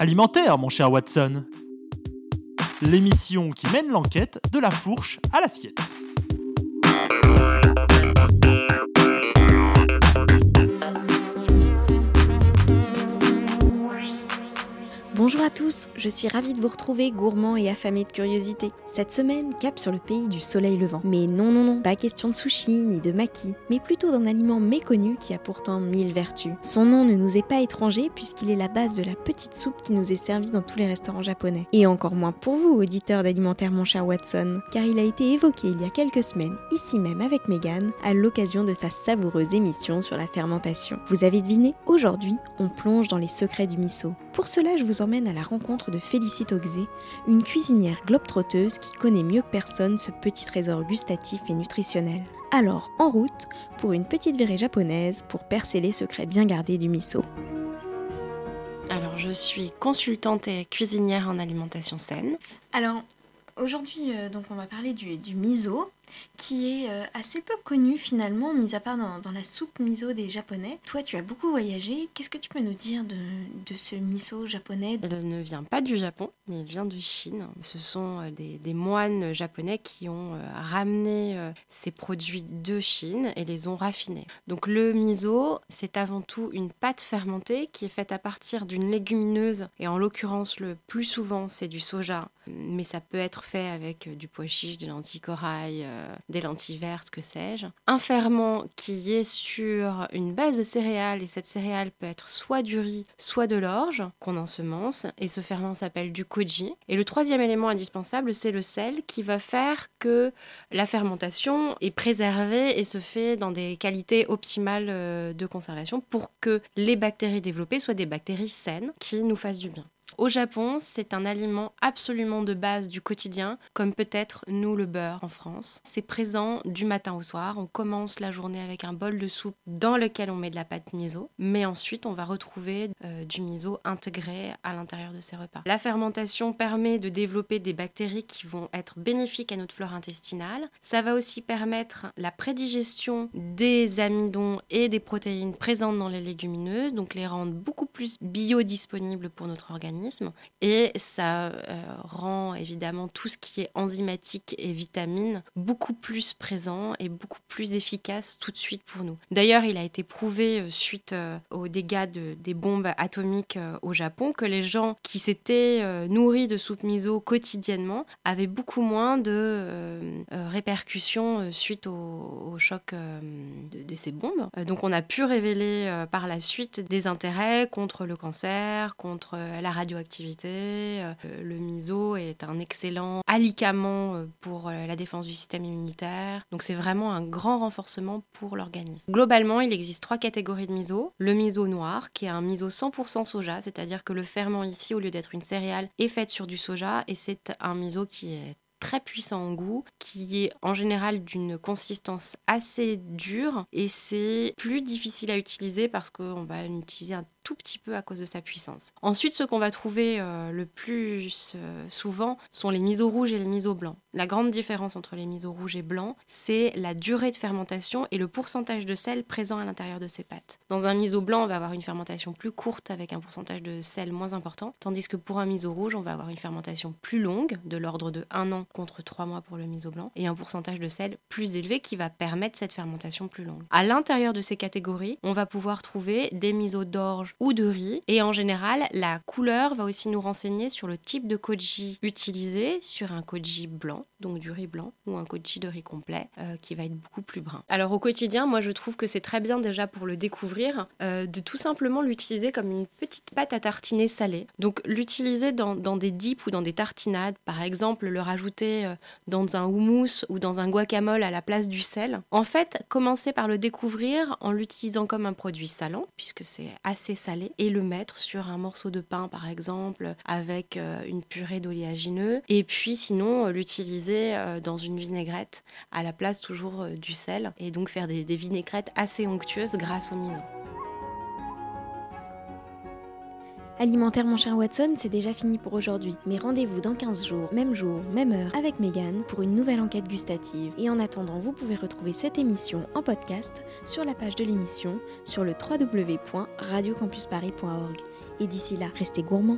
Alimentaire, mon cher Watson. L'émission qui mène l'enquête de la fourche à l'assiette. Bonjour à tous, je suis ravie de vous retrouver gourmands et affamés de curiosité. Cette semaine, cap sur le pays du soleil levant. Mais non, non, non, pas question de sushi ni de maki, mais plutôt d'un aliment méconnu qui a pourtant mille vertus. Son nom ne nous est pas étranger puisqu'il est la base de la petite soupe qui nous est servie dans tous les restaurants japonais. Et encore moins pour vous, auditeurs d'alimentaire mon cher Watson, car il a été évoqué il y a quelques semaines, ici même avec Megan, à l'occasion de sa savoureuse émission sur la fermentation. Vous avez deviné Aujourd'hui, on plonge dans les secrets du miso. Pour cela, je vous emmène à la rencontre de Félicite Oxé, une cuisinière globe-trotteuse qui connaît mieux que personne ce petit trésor gustatif et nutritionnel. Alors, en route pour une petite virée japonaise pour percer les secrets bien gardés du miso. Alors, je suis consultante et cuisinière en alimentation saine. Alors, aujourd'hui, euh, donc, on va parler du, du miso qui est euh, assez peu connu finalement, mis à part dans, la soupe miso des Japonais. Toi, tu as beaucoup voyagé. Qu'est-ce que tu peux nous dire de, ce miso japonais? Il ne vient pas du Japon, mais il vient de Chine. Ce sont euh, des, moines japonais qui ont euh, ramené ces produits de Chine et les ont raffinés. Donc le miso, c'est avant tout une pâte fermentée qui est faite à partir d'une légumineuse, et en l'occurrence, le plus souvent, c'est du soja, mais ça peut être fait avec du pois chiche, des lentilles corail, des lentilles vertes, que sais-je. Un ferment qui est sur une base de céréales et cette céréale peut être soit du riz, soit de l'orge qu'on ensemence et ce ferment s'appelle du koji. Et le troisième élément indispensable, c'est le sel qui va faire que la fermentation est préservée et se fait dans des qualités optimales euh, de conservation pour que les bactéries développées soient des bactéries saines qui nous fassent du bien. Au Japon, c'est un aliment absolument de base du quotidien, comme peut-être nous le beurre en France. C'est présent du matin au soir. On commence la journée avec un bol de soupe dans lequel on met de la pâte miso, mais ensuite on va retrouver euh, du miso intégré à l'intérieur de ces repas. La fermentation permet de développer des bactéries qui vont être bénéfiques à notre flore intestinale. Ça va aussi permettre la prédigestion des amidons et des protéines présentes dans les légumineuses, donc les rendre beaucoup plus biodisponibles pour notre organisme et ça euh, rend évidemment tout ce qui est enzymatique et vitamines beaucoup plus présent et beaucoup plus efficace tout de suite pour nous. D'ailleurs, il a été prouvé euh, suite euh, aux dégâts des bombes atomiques au Japon que les gens qui s'étaient nourris de soupe miso quotidiennement avaient beaucoup moins de répercussions suite au, choc de, de, ces bombes. donc on a pu révéler par la suite des intérêts contre le cancer, contre la radioactivité radioactivité. Euh, le miso est un excellent alicament euh, pour euh, la défense du système immunitaire. Donc c'est vraiment un grand renforcement pour l'organisme. Globalement, il existe trois catégories de miso. Le miso noir, qui est un miso 100% soja, c'est-à-dire que le ferment ici, au lieu d'être une céréale, est fait sur du soja et c'est un miso qui est très puissant en goût, qui est en général d'une consistance assez dure et c'est plus difficile à utiliser parce qu'on va l'utiliser un tout petit peu à cause de sa puissance. Ensuite, ce qu'on va trouver euh, le plus euh, souvent sont les misos rouges et les misos blancs. La grande différence entre les misos rouges et blancs, c'est la durée de fermentation et le pourcentage de sel présent à l'intérieur de ces pâtes. Dans un miso blanc, on va avoir une fermentation plus courte avec un pourcentage de sel moins important, tandis que pour un miso rouge, on va avoir une fermentation plus longue, de l'ordre de 1 an contre 3 mois pour le miso blanc, et un pourcentage de sel plus élevé qui va permettre cette fermentation plus longue. À l'intérieur de ces catégories, on va pouvoir trouver des misos d'orge ou de riz. Et en général, la couleur va aussi nous renseigner sur le type de koji utilisé, sur un koji blanc, donc du riz blanc, ou un koji de riz complet, euh, qui va être beaucoup plus brun. Alors au quotidien, moi je trouve que c'est très bien déjà pour le découvrir, euh, de tout simplement l'utiliser comme une petite pâte à tartiner salée. Donc l'utiliser dans, des dips ou dans des tartinades, par exemple le rajouter euh, dans un houmous ou dans un guacamole à la place du sel. En fait, commencer par le découvrir en l'utilisant comme un produit salant, puisque c'est assez et le mettre sur un morceau de pain par exemple avec euh, une purée d'oléagineux et puis sinon euh, l'utiliser euh, dans une vinaigrette à la place toujours du sel et donc faire des, des vinaigrettes assez onctueuses grâce au miso. Alimentaire mon cher Watson, c'est déjà fini pour aujourd'hui, mais rendez-vous dans 15 jours, même jour, même heure, avec Megan pour une nouvelle enquête gustative. Et en attendant, vous pouvez retrouver cette émission en podcast sur la page de l'émission sur le www.radiocampusparis.org. Et d'ici là, restez gourmands.